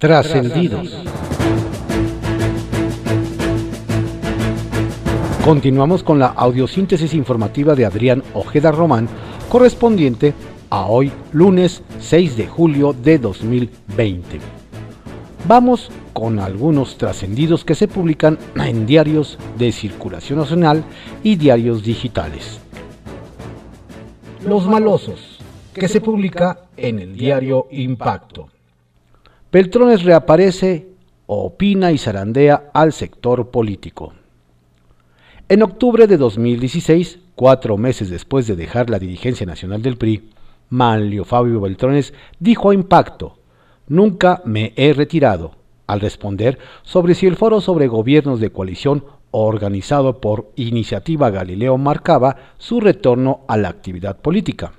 Trascendidos. Continuamos con la audiosíntesis informativa de Adrián Ojeda Román, correspondiente a hoy, lunes 6 de julio de 2020. Vamos con algunos trascendidos que se publican en diarios de circulación nacional y diarios digitales. Los malosos, que se publica en el diario Impacto. Beltrones reaparece, opina y zarandea al sector político. En octubre de 2016, cuatro meses después de dejar la dirigencia nacional del PRI, Manlio Fabio Beltrones dijo a Impacto, Nunca me he retirado, al responder sobre si el foro sobre gobiernos de coalición organizado por Iniciativa Galileo marcaba su retorno a la actividad política.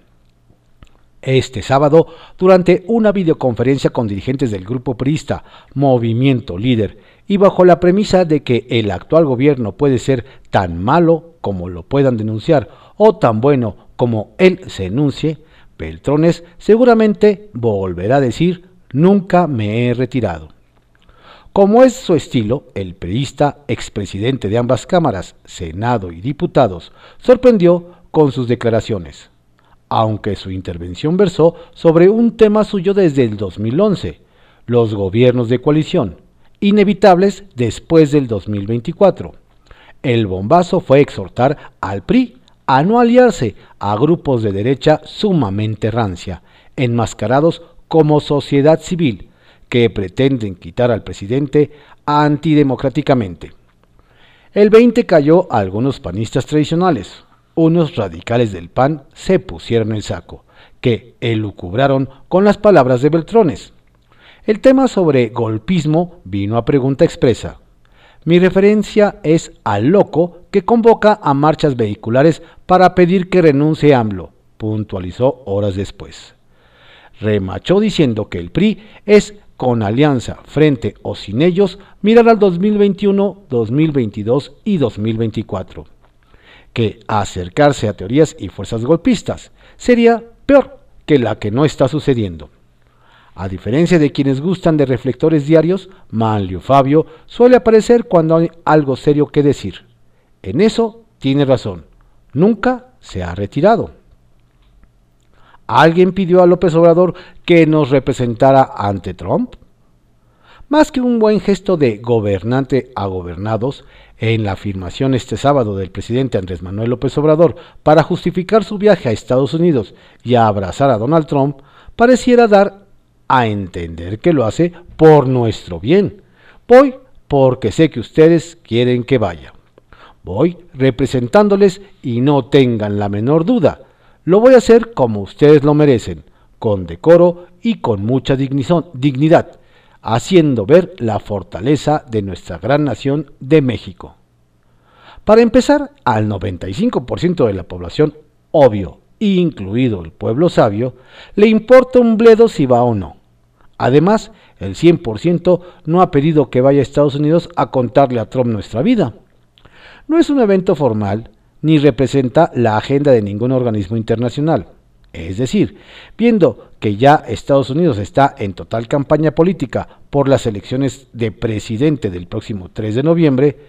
Este sábado, durante una videoconferencia con dirigentes del grupo priista Movimiento Líder, y bajo la premisa de que el actual gobierno puede ser tan malo como lo puedan denunciar o tan bueno como él se enuncie, Beltrones seguramente volverá a decir nunca me he retirado. Como es su estilo, el periodista, expresidente de ambas cámaras, Senado y diputados, sorprendió con sus declaraciones, aunque su intervención versó sobre un tema suyo desde el 2011, los gobiernos de coalición, inevitables después del 2024. El bombazo fue exhortar al PRI a no aliarse a grupos de derecha sumamente rancia, enmascarados como sociedad civil, que pretenden quitar al presidente antidemocráticamente. El 20 cayó a algunos panistas tradicionales. Unos radicales del PAN se pusieron el saco, que elucubraron con las palabras de Beltrones. El tema sobre golpismo vino a pregunta expresa. Mi referencia es al loco que convoca a marchas vehiculares para pedir que renuncie AMLO, puntualizó horas después. Remachó diciendo que el PRI es con alianza, frente o sin ellos, mirar al 2021, 2022 y 2024. Que acercarse a teorías y fuerzas golpistas sería peor que la que no está sucediendo. A diferencia de quienes gustan de reflectores diarios, Manlio Fabio suele aparecer cuando hay algo serio que decir. En eso tiene razón. Nunca se ha retirado. ¿Alguien pidió a López Obrador que nos representara ante Trump? Más que un buen gesto de gobernante a gobernados, en la afirmación este sábado del presidente Andrés Manuel López Obrador para justificar su viaje a Estados Unidos y a abrazar a Donald Trump, pareciera dar a entender que lo hace por nuestro bien. Voy porque sé que ustedes quieren que vaya. Voy representándoles y no tengan la menor duda lo voy a hacer como ustedes lo merecen, con decoro y con mucha dignidad, haciendo ver la fortaleza de nuestra gran nación de México. Para empezar, al 95% de la población, obvio, incluido el pueblo sabio, le importa un bledo si va o no. Además, el 100% no ha pedido que vaya a Estados Unidos a contarle a Trump nuestra vida. No es un evento formal, ni representa la agenda de ningún organismo internacional. Es decir, viendo que ya Estados Unidos está en total campaña política por las elecciones de presidente del próximo 3 de noviembre,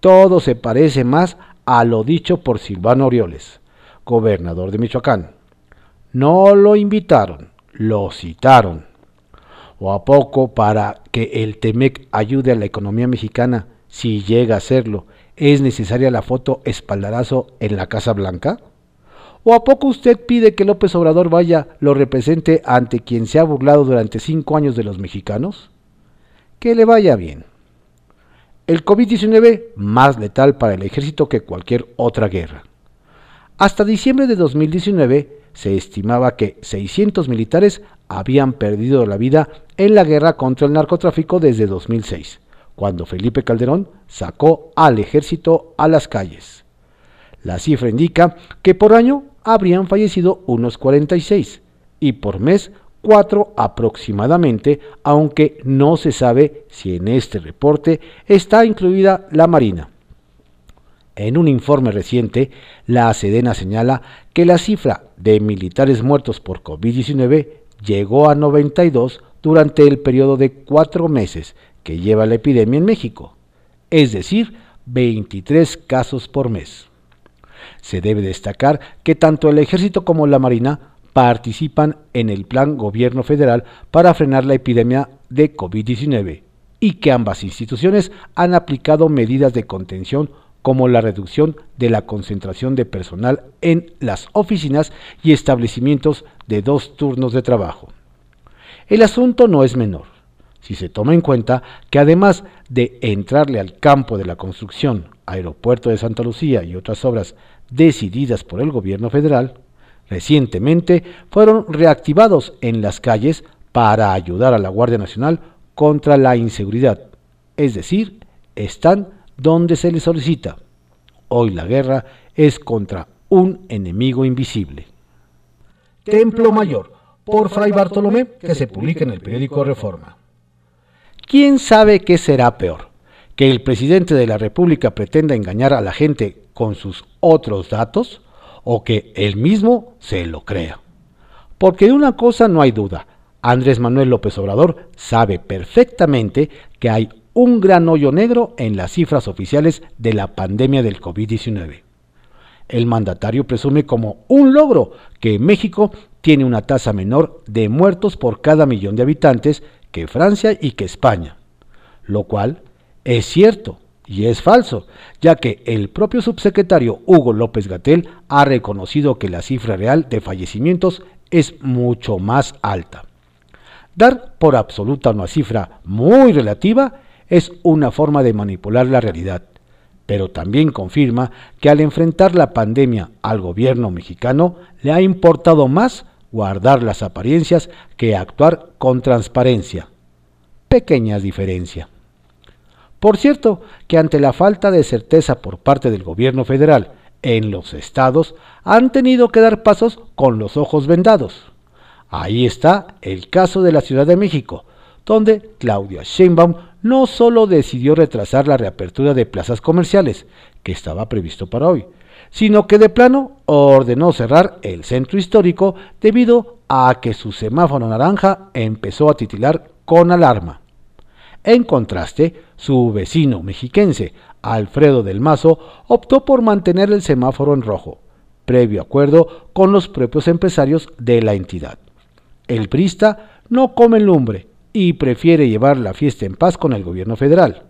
todo se parece más a lo dicho por Silvano Orioles, gobernador de Michoacán. No lo invitaron, lo citaron. ¿O a poco para que el TEMEC ayude a la economía mexicana, si llega a serlo, ¿Es necesaria la foto espaldarazo en la Casa Blanca? ¿O a poco usted pide que López Obrador vaya, lo represente ante quien se ha burlado durante cinco años de los mexicanos? Que le vaya bien. El COVID-19 más letal para el ejército que cualquier otra guerra. Hasta diciembre de 2019 se estimaba que 600 militares habían perdido la vida en la guerra contra el narcotráfico desde 2006 cuando Felipe Calderón sacó al ejército a las calles. La cifra indica que por año habrían fallecido unos 46 y por mes 4 aproximadamente, aunque no se sabe si en este reporte está incluida la Marina. En un informe reciente, la Sedena señala que la cifra de militares muertos por COVID-19 llegó a 92 durante el periodo de cuatro meses que lleva la epidemia en México, es decir, 23 casos por mes. Se debe destacar que tanto el ejército como la marina participan en el plan gobierno federal para frenar la epidemia de COVID-19 y que ambas instituciones han aplicado medidas de contención como la reducción de la concentración de personal en las oficinas y establecimientos de dos turnos de trabajo. El asunto no es menor, si se toma en cuenta que además de entrarle al campo de la construcción, Aeropuerto de Santa Lucía y otras obras decididas por el gobierno federal, recientemente fueron reactivados en las calles para ayudar a la Guardia Nacional contra la inseguridad, es decir, están donde se les solicita. Hoy la guerra es contra un enemigo invisible. Templo Mayor, por Fray Bartolomé, que se publica en el periódico Reforma. ¿Quién sabe qué será peor? ¿Que el presidente de la República pretenda engañar a la gente con sus otros datos o que él mismo se lo crea? Porque de una cosa no hay duda, Andrés Manuel López Obrador sabe perfectamente que hay un gran hoyo negro en las cifras oficiales de la pandemia del COVID-19. El mandatario presume como un logro que México tiene una tasa menor de muertos por cada millón de habitantes que Francia y que España, lo cual es cierto y es falso, ya que el propio subsecretario Hugo López Gatel ha reconocido que la cifra real de fallecimientos es mucho más alta. Dar por absoluta una cifra muy relativa es una forma de manipular la realidad, pero también confirma que al enfrentar la pandemia al gobierno mexicano le ha importado más guardar las apariencias que actuar con transparencia. Pequeña diferencia. Por cierto, que ante la falta de certeza por parte del gobierno federal en los estados, han tenido que dar pasos con los ojos vendados. Ahí está el caso de la Ciudad de México, donde Claudia Sheinbaum no solo decidió retrasar la reapertura de plazas comerciales, que estaba previsto para hoy, sino que de plano ordenó cerrar el centro histórico debido a que su semáforo naranja empezó a titilar con alarma. En contraste, su vecino mexiquense, Alfredo del Mazo, optó por mantener el semáforo en rojo, previo acuerdo con los propios empresarios de la entidad. El prista no come lumbre y prefiere llevar la fiesta en paz con el gobierno federal,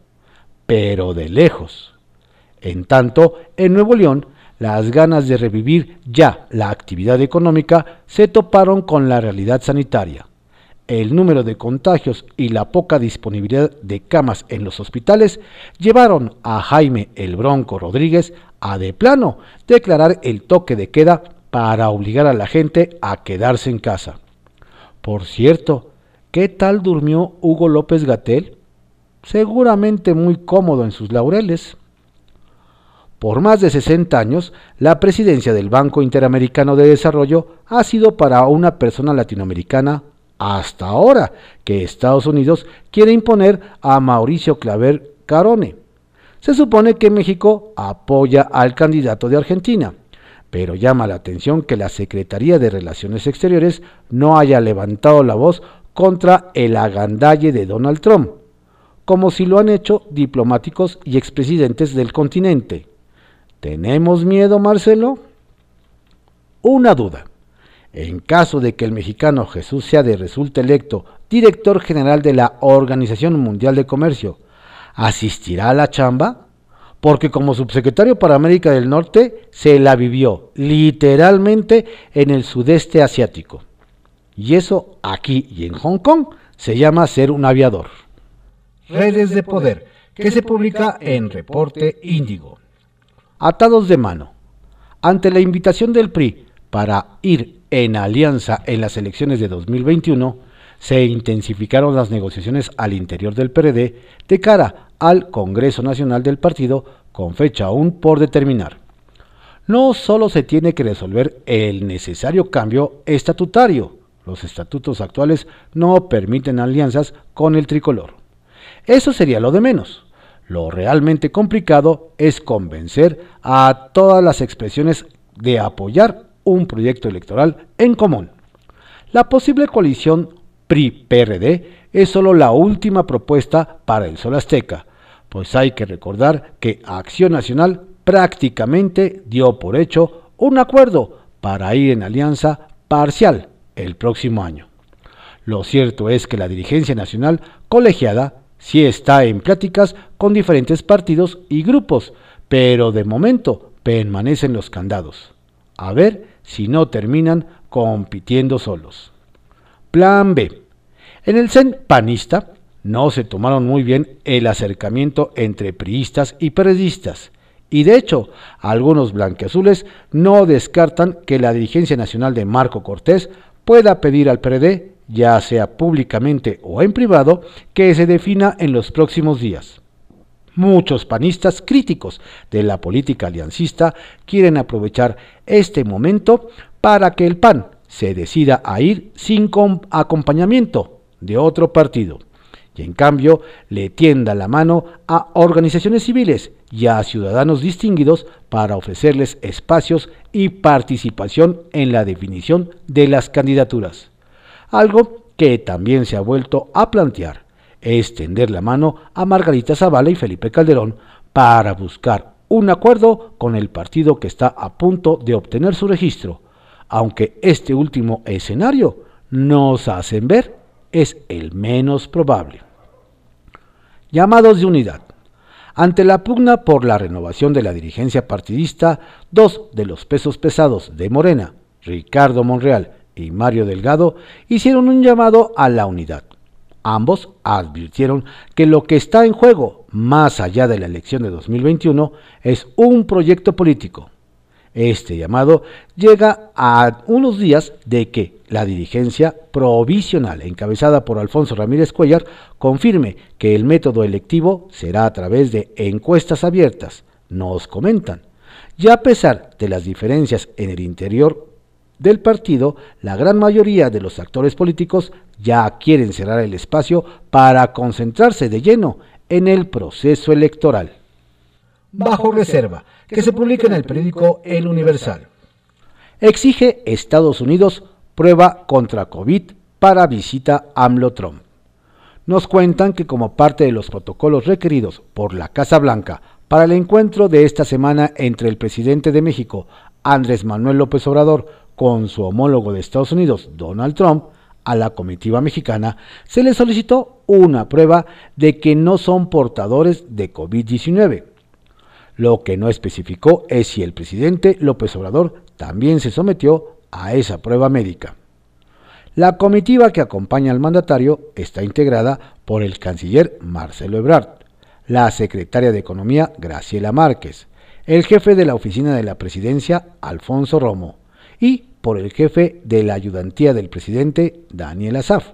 pero de lejos. En tanto, en Nuevo León, las ganas de revivir ya la actividad económica se toparon con la realidad sanitaria. El número de contagios y la poca disponibilidad de camas en los hospitales llevaron a Jaime el Bronco Rodríguez a de plano declarar el toque de queda para obligar a la gente a quedarse en casa. Por cierto, ¿qué tal durmió Hugo López Gatel? Seguramente muy cómodo en sus laureles. Por más de 60 años, la presidencia del Banco Interamericano de Desarrollo ha sido para una persona latinoamericana hasta ahora que Estados Unidos quiere imponer a Mauricio Claver Carone. Se supone que México apoya al candidato de Argentina pero llama la atención que la Secretaría de Relaciones Exteriores no haya levantado la voz contra el agandalle de Donald Trump, como si lo han hecho diplomáticos y expresidentes del continente. ¿Tenemos miedo, Marcelo? Una duda. En caso de que el mexicano Jesús Seade resulte electo director general de la Organización Mundial de Comercio, ¿asistirá a la chamba? porque como subsecretario para América del Norte se la vivió literalmente en el sudeste asiático. Y eso aquí y en Hong Kong se llama ser un aviador. Redes de Poder, que se publica en Reporte Índigo. Atados de mano. Ante la invitación del PRI para ir en alianza en las elecciones de 2021, se intensificaron las negociaciones al interior del PRD de cara al Congreso Nacional del partido con fecha aún por determinar. No solo se tiene que resolver el necesario cambio estatutario, los estatutos actuales no permiten alianzas con el tricolor. Eso sería lo de menos. Lo realmente complicado es convencer a todas las expresiones de apoyar un proyecto electoral en común. La posible coalición PRI-PRD es solo la última propuesta para el Sol Azteca, pues hay que recordar que Acción Nacional prácticamente dio por hecho un acuerdo para ir en alianza parcial el próximo año. Lo cierto es que la dirigencia nacional colegiada sí está en pláticas con diferentes partidos y grupos, pero de momento permanecen los candados. A ver si no terminan compitiendo solos. Plan B. En el CEN panista no se tomaron muy bien el acercamiento entre priistas y periodistas, y de hecho, algunos blanqueazules no descartan que la dirigencia nacional de Marco Cortés pueda pedir al PRD, ya sea públicamente o en privado, que se defina en los próximos días. Muchos panistas críticos de la política aliancista quieren aprovechar este momento para que el PAN se decida a ir sin acompañamiento de otro partido y en cambio le tienda la mano a organizaciones civiles y a ciudadanos distinguidos para ofrecerles espacios y participación en la definición de las candidaturas. Algo que también se ha vuelto a plantear es tender la mano a Margarita Zavala y Felipe Calderón para buscar un acuerdo con el partido que está a punto de obtener su registro, aunque este último escenario nos hacen ver es el menos probable. Llamados de unidad. Ante la pugna por la renovación de la dirigencia partidista, dos de los pesos pesados de Morena, Ricardo Monreal y Mario Delgado, hicieron un llamado a la unidad. Ambos advirtieron que lo que está en juego, más allá de la elección de 2021, es un proyecto político. Este llamado llega a unos días de que la dirigencia provisional encabezada por Alfonso Ramírez Cuellar confirme que el método electivo será a través de encuestas abiertas, nos comentan. Ya a pesar de las diferencias en el interior del partido, la gran mayoría de los actores políticos ya quieren cerrar el espacio para concentrarse de lleno en el proceso electoral. Bajo reserva, que se publique en el periódico El Universal. Exige Estados Unidos prueba contra COVID para visita AMLO-Trump. Nos cuentan que como parte de los protocolos requeridos por la Casa Blanca para el encuentro de esta semana entre el presidente de México, Andrés Manuel López Obrador, con su homólogo de Estados Unidos, Donald Trump, a la comitiva mexicana, se le solicitó una prueba de que no son portadores de COVID-19. Lo que no especificó es si el presidente López Obrador también se sometió a esa prueba médica. La comitiva que acompaña al mandatario está integrada por el canciller Marcelo Ebrard, la secretaria de Economía Graciela Márquez, el jefe de la oficina de la presidencia Alfonso Romo y por el jefe de la ayudantía del presidente Daniel Azaf.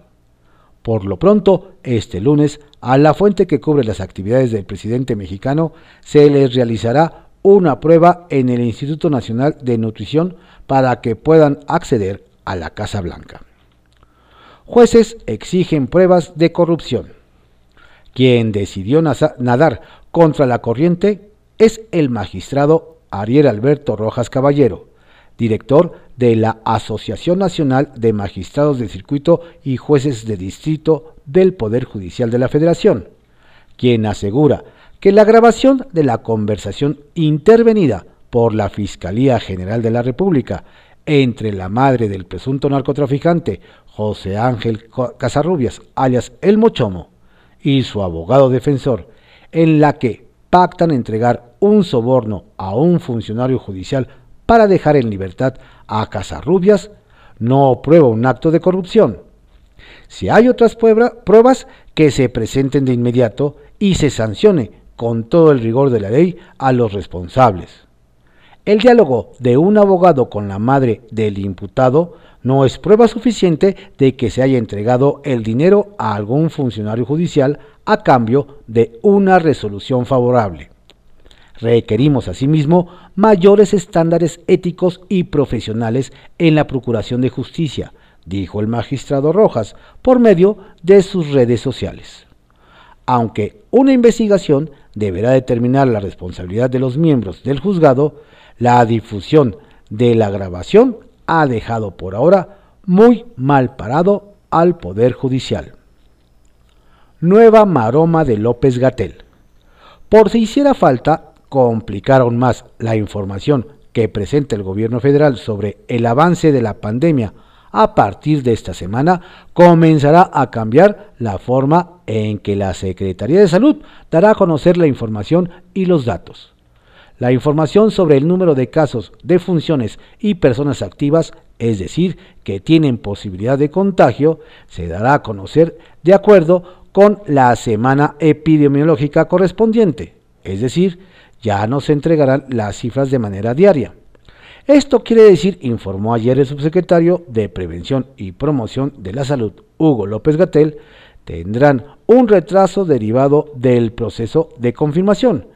Por lo pronto, este lunes, a la fuente que cubre las actividades del presidente mexicano se les realizará una prueba en el Instituto Nacional de Nutrición para que puedan acceder a la Casa Blanca. Jueces exigen pruebas de corrupción. Quien decidió nadar contra la corriente es el magistrado Ariel Alberto Rojas Caballero, director de la Asociación Nacional de Magistrados de Circuito y Jueces de Distrito del Poder Judicial de la Federación, quien asegura que la grabación de la conversación intervenida por la Fiscalía General de la República entre la madre del presunto narcotraficante José Ángel Casarrubias, alias El Mochomo, y su abogado defensor, en la que pactan entregar un soborno a un funcionario judicial para dejar en libertad a Casarrubias, no prueba un acto de corrupción. Si hay otras pruebas, que se presenten de inmediato y se sancione con todo el rigor de la ley a los responsables. El diálogo de un abogado con la madre del imputado no es prueba suficiente de que se haya entregado el dinero a algún funcionario judicial a cambio de una resolución favorable. Requerimos asimismo mayores estándares éticos y profesionales en la Procuración de Justicia, dijo el magistrado Rojas por medio de sus redes sociales. Aunque una investigación deberá determinar la responsabilidad de los miembros del juzgado, la difusión de la grabación ha dejado por ahora muy mal parado al Poder Judicial. Nueva maroma de López Gatel. Por si hiciera falta complicar aún más la información que presenta el gobierno federal sobre el avance de la pandemia a partir de esta semana comenzará a cambiar la forma en que la Secretaría de Salud dará a conocer la información y los datos. La información sobre el número de casos, de funciones y personas activas, es decir, que tienen posibilidad de contagio, se dará a conocer de acuerdo con la semana epidemiológica correspondiente, es decir, ya no se entregarán las cifras de manera diaria. Esto quiere decir, informó ayer el subsecretario de Prevención y Promoción de la Salud, Hugo López Gatel, tendrán un retraso derivado del proceso de confirmación.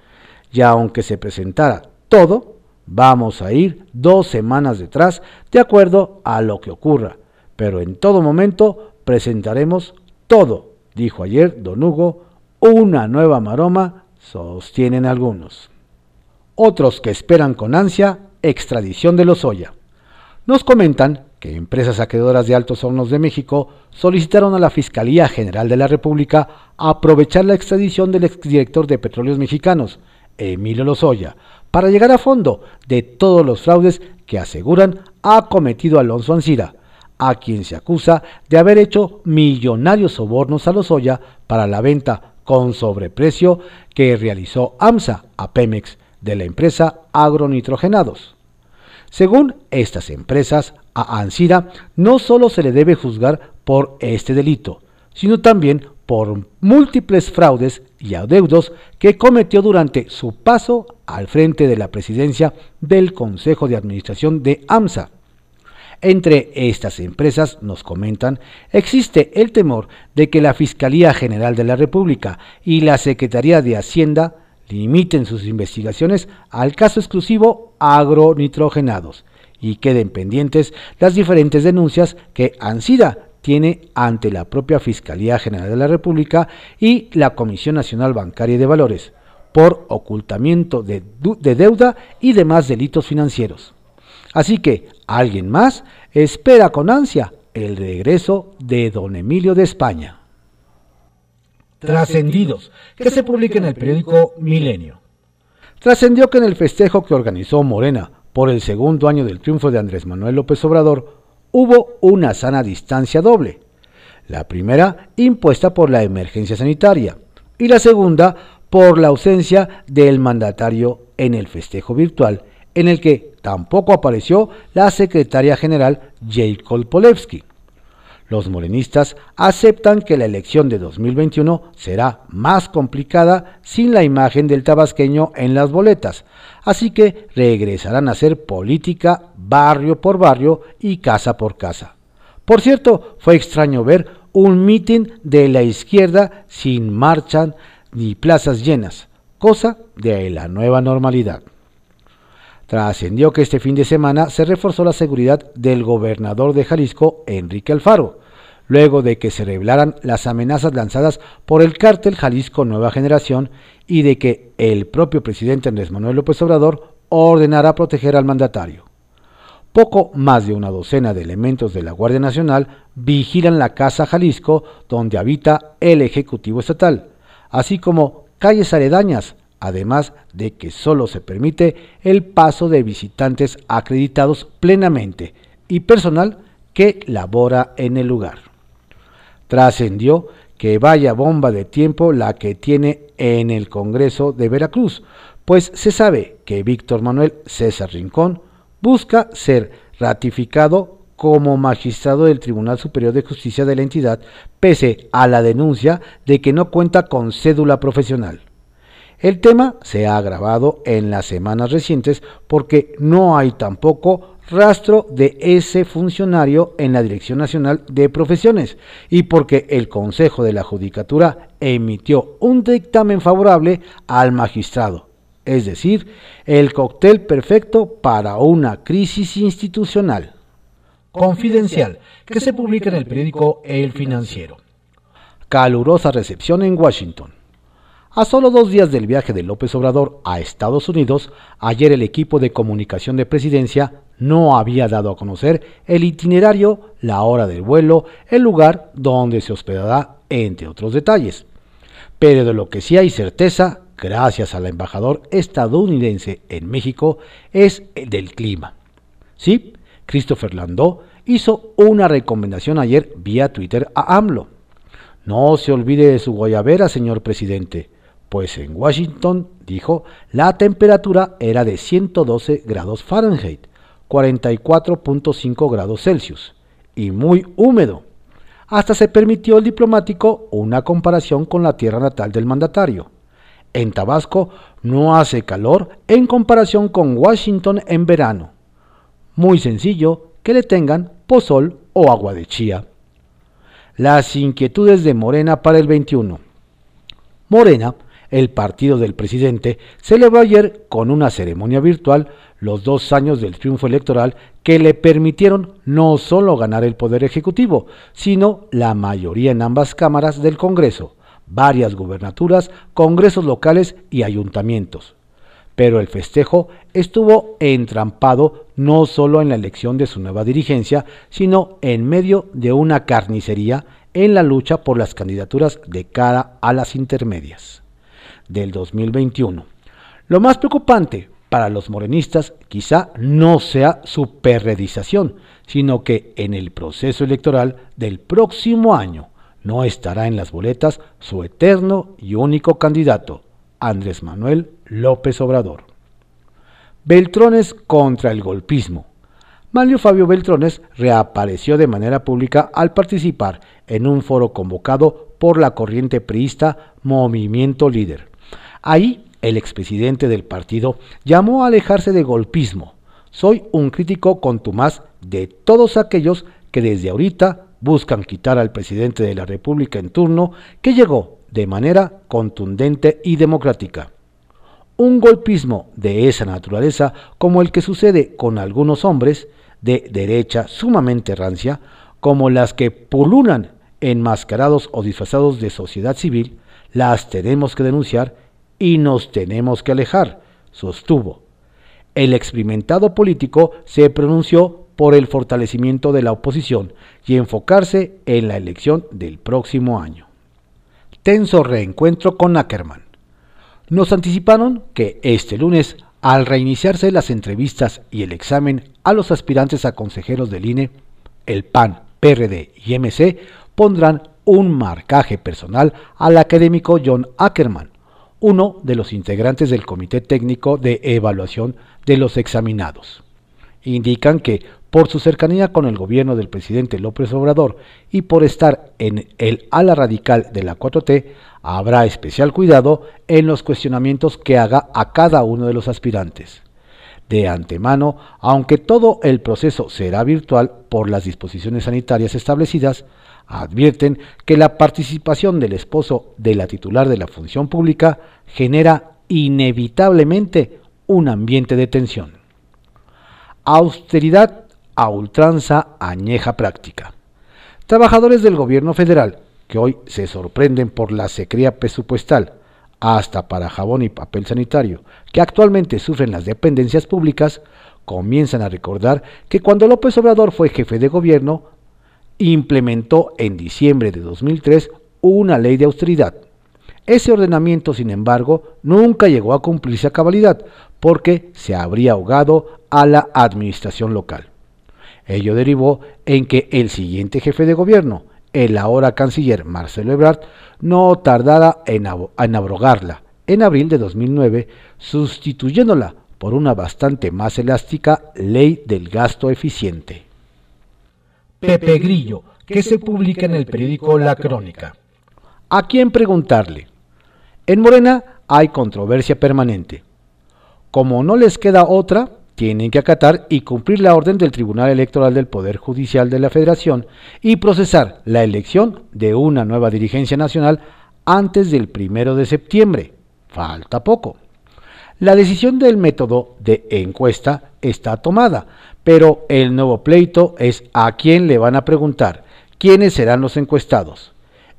Ya aunque se presentara todo, vamos a ir dos semanas detrás de acuerdo a lo que ocurra, pero en todo momento presentaremos todo, dijo ayer don Hugo, una nueva maroma, sostienen algunos. Otros que esperan con ansia extradición de Lozoya. Nos comentan que empresas saqueadoras de Altos Hornos de México solicitaron a la Fiscalía General de la República aprovechar la extradición del exdirector de Petróleos Mexicanos, Emilio Lozoya, para llegar a fondo de todos los fraudes que aseguran ha cometido Alonso Ancira, a quien se acusa de haber hecho millonarios sobornos a Lozoya para la venta con sobreprecio que realizó AMSA a Pemex de la empresa Agronitrogenados. Según estas empresas, a Ansira no solo se le debe juzgar por este delito, sino también por múltiples fraudes y adeudos que cometió durante su paso al frente de la presidencia del Consejo de Administración de AMSA. Entre estas empresas, nos comentan, existe el temor de que la Fiscalía General de la República y la Secretaría de Hacienda limiten sus investigaciones al caso exclusivo agronitrogenados y queden pendientes las diferentes denuncias que ANSIDA tiene ante la propia Fiscalía General de la República y la Comisión Nacional Bancaria de Valores por ocultamiento de, de deuda y demás delitos financieros. Así que alguien más espera con ansia el regreso de don Emilio de España. Trascendidos, que se publica en el periódico Milenio. Trascendió que en el festejo que organizó Morena por el segundo año del triunfo de Andrés Manuel López Obrador, hubo una sana distancia doble. La primera impuesta por la emergencia sanitaria y la segunda por la ausencia del mandatario en el festejo virtual, en el que tampoco apareció la secretaria general Jacob Polewski los morenistas aceptan que la elección de 2021 será más complicada sin la imagen del tabasqueño en las boletas, así que regresarán a hacer política barrio por barrio y casa por casa. Por cierto, fue extraño ver un mitin de la izquierda sin marcha ni plazas llenas, cosa de la nueva normalidad. Trascendió que este fin de semana se reforzó la seguridad del gobernador de Jalisco, Enrique Alfaro, luego de que se revelaran las amenazas lanzadas por el cártel Jalisco Nueva Generación y de que el propio presidente Andrés Manuel López Obrador ordenara proteger al mandatario. Poco más de una docena de elementos de la Guardia Nacional vigilan la Casa Jalisco donde habita el Ejecutivo Estatal, así como calles aledañas, además de que solo se permite el paso de visitantes acreditados plenamente y personal que labora en el lugar. Trascendió que vaya bomba de tiempo la que tiene en el Congreso de Veracruz, pues se sabe que Víctor Manuel César Rincón busca ser ratificado como magistrado del Tribunal Superior de Justicia de la entidad, pese a la denuncia de que no cuenta con cédula profesional. El tema se ha agravado en las semanas recientes porque no hay tampoco rastro de ese funcionario en la Dirección Nacional de Profesiones y porque el Consejo de la Judicatura emitió un dictamen favorable al magistrado, es decir, el cóctel perfecto para una crisis institucional. Confidencial, que se publica en el periódico El Financiero. Calurosa recepción en Washington. A solo dos días del viaje de López Obrador a Estados Unidos, ayer el equipo de comunicación de presidencia no había dado a conocer el itinerario, la hora del vuelo, el lugar donde se hospedará, entre otros detalles. Pero de lo que sí hay certeza, gracias al embajador estadounidense en México, es el del clima. Sí, Christopher Landau hizo una recomendación ayer vía Twitter a AMLO. No se olvide de su guayabera, señor presidente, pues en Washington, dijo, la temperatura era de 112 grados Fahrenheit, 44.5 grados Celsius, y muy húmedo. Hasta se permitió el diplomático una comparación con la tierra natal del mandatario. En Tabasco no hace calor en comparación con Washington en verano. Muy sencillo que le tengan pozol o agua de chía. Las inquietudes de Morena para el 21. Morena, el partido del presidente, celebró ayer con una ceremonia virtual los dos años del triunfo electoral que le permitieron no solo ganar el poder ejecutivo, sino la mayoría en ambas cámaras del Congreso, varias gubernaturas, congresos locales y ayuntamientos. Pero el festejo estuvo entrampado no solo en la elección de su nueva dirigencia, sino en medio de una carnicería en la lucha por las candidaturas de cara a las intermedias del 2021. Lo más preocupante para los morenistas quizá no sea su perredización, sino que en el proceso electoral del próximo año no estará en las boletas su eterno y único candidato, Andrés Manuel López Obrador. Beltrones contra el golpismo. Manlio Fabio Beltrones reapareció de manera pública al participar en un foro convocado por la corriente priista Movimiento Líder. Ahí el expresidente del partido llamó a alejarse de golpismo. Soy un crítico contumaz de todos aquellos que desde ahorita buscan quitar al presidente de la República en turno que llegó de manera contundente y democrática. Un golpismo de esa naturaleza, como el que sucede con algunos hombres de derecha sumamente rancia, como las que pululan enmascarados o disfrazados de sociedad civil, las tenemos que denunciar y nos tenemos que alejar, sostuvo. El experimentado político se pronunció por el fortalecimiento de la oposición y enfocarse en la elección del próximo año. Tenso reencuentro con Ackerman. Nos anticiparon que este lunes, al reiniciarse las entrevistas y el examen a los aspirantes a consejeros del INE, el PAN, PRD y MC pondrán un marcaje personal al académico John Ackerman, uno de los integrantes del Comité Técnico de Evaluación de los Examinados. Indican que por su cercanía con el gobierno del presidente López Obrador y por estar en el ala radical de la 4T, habrá especial cuidado en los cuestionamientos que haga a cada uno de los aspirantes. De antemano, aunque todo el proceso será virtual por las disposiciones sanitarias establecidas, advierten que la participación del esposo de la titular de la función pública genera inevitablemente un ambiente de tensión. Austeridad a ultranza añeja práctica. Trabajadores del gobierno federal que hoy se sorprenden por la secría presupuestal, hasta para jabón y papel sanitario, que actualmente sufren las dependencias públicas, comienzan a recordar que cuando López Obrador fue jefe de gobierno, implementó en diciembre de 2003 una ley de austeridad. Ese ordenamiento, sin embargo, nunca llegó a cumplirse a cabalidad porque se habría ahogado a la administración local. Ello derivó en que el siguiente jefe de gobierno, el ahora canciller Marcelo Ebrard, no tardara en, en abrogarla en abril de 2009, sustituyéndola por una bastante más elástica ley del gasto eficiente. Pepe Grillo, que se publica en el periódico La Crónica. ¿A quién preguntarle? En Morena hay controversia permanente. Como no les queda otra, tienen que acatar y cumplir la orden del Tribunal Electoral del Poder Judicial de la Federación y procesar la elección de una nueva dirigencia nacional antes del primero de septiembre. Falta poco. La decisión del método de encuesta está tomada, pero el nuevo pleito es a quién le van a preguntar, quiénes serán los encuestados.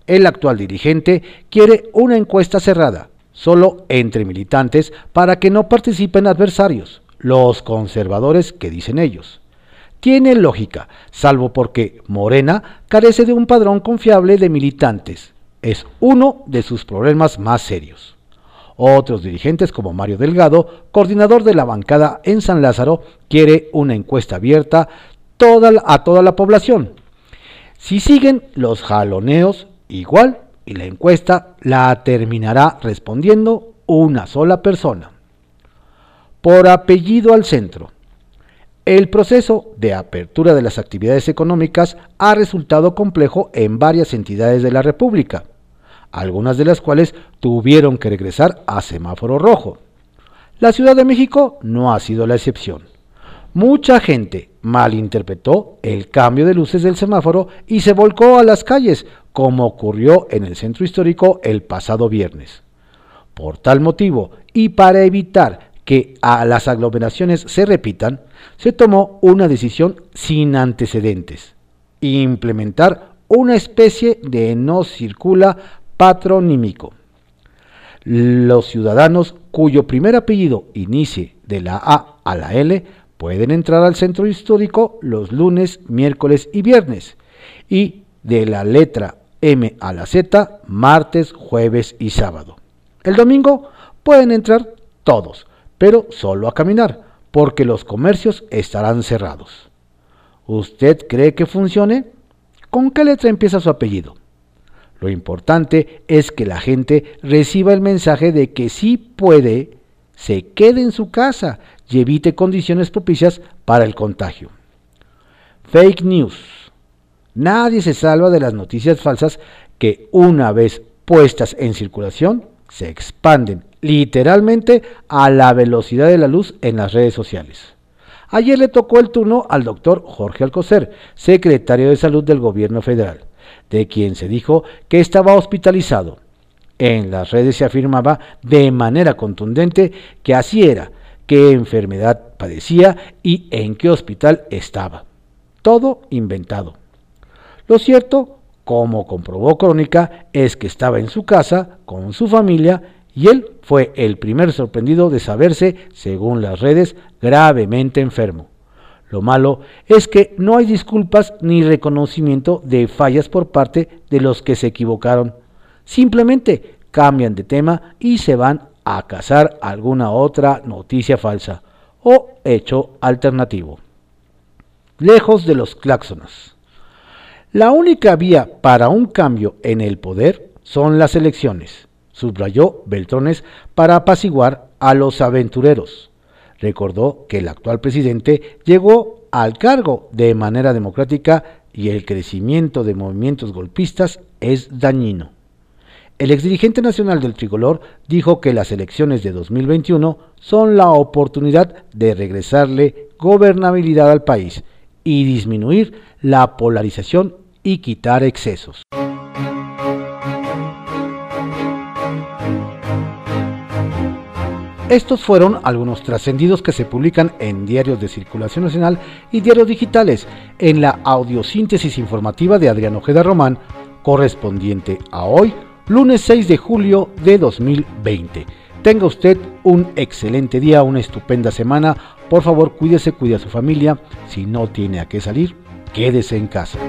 El actual dirigente quiere una encuesta cerrada, solo entre militantes, para que no participen adversarios, los conservadores que dicen ellos. Tiene lógica, salvo porque Morena carece de un padrón confiable de militantes. Es uno de sus problemas más serios. Otros dirigentes como Mario Delgado, coordinador de la bancada en San Lázaro, quiere una encuesta abierta a toda la población. Si siguen los jaloneos, igual, y la encuesta la terminará respondiendo una sola persona. Por apellido al centro. El proceso de apertura de las actividades económicas ha resultado complejo en varias entidades de la República, algunas de las cuales tuvieron que regresar a semáforo rojo. La Ciudad de México no ha sido la excepción. Mucha gente malinterpretó el cambio de luces del semáforo y se volcó a las calles, como ocurrió en el centro histórico el pasado viernes. Por tal motivo, y para evitar que a las aglomeraciones se repitan, se tomó una decisión sin antecedentes, implementar una especie de no circula patronímico. Los ciudadanos cuyo primer apellido inicie de la A a la L pueden entrar al centro histórico los lunes, miércoles y viernes, y de la letra M a la Z martes, jueves y sábado. El domingo pueden entrar todos, pero solo a caminar, porque los comercios estarán cerrados. ¿Usted cree que funcione? ¿Con qué letra empieza su apellido? Lo importante es que la gente reciba el mensaje de que si puede, se quede en su casa y evite condiciones propicias para el contagio. Fake news. Nadie se salva de las noticias falsas que una vez puestas en circulación se expanden literalmente a la velocidad de la luz en las redes sociales. Ayer le tocó el turno al doctor Jorge Alcocer, secretario de Salud del Gobierno Federal, de quien se dijo que estaba hospitalizado. En las redes se afirmaba de manera contundente que así era, qué enfermedad padecía y en qué hospital estaba. Todo inventado. Lo cierto, como comprobó Crónica, es que estaba en su casa con su familia y él fue el primer sorprendido de saberse, según las redes, gravemente enfermo. Lo malo es que no hay disculpas ni reconocimiento de fallas por parte de los que se equivocaron. Simplemente cambian de tema y se van a cazar alguna otra noticia falsa o hecho alternativo. Lejos de los claxones. La única vía para un cambio en el poder son las elecciones subrayó Beltrones para apaciguar a los aventureros. Recordó que el actual presidente llegó al cargo de manera democrática y el crecimiento de movimientos golpistas es dañino. El exdirigente nacional del tricolor dijo que las elecciones de 2021 son la oportunidad de regresarle gobernabilidad al país y disminuir la polarización y quitar excesos. Estos fueron algunos trascendidos que se publican en diarios de circulación nacional y diarios digitales en la audiosíntesis informativa de Adrián Ojeda Román, correspondiente a hoy, lunes 6 de julio de 2020. Tenga usted un excelente día, una estupenda semana. Por favor, cuídese, cuide a su familia. Si no tiene a qué salir, quédese en casa.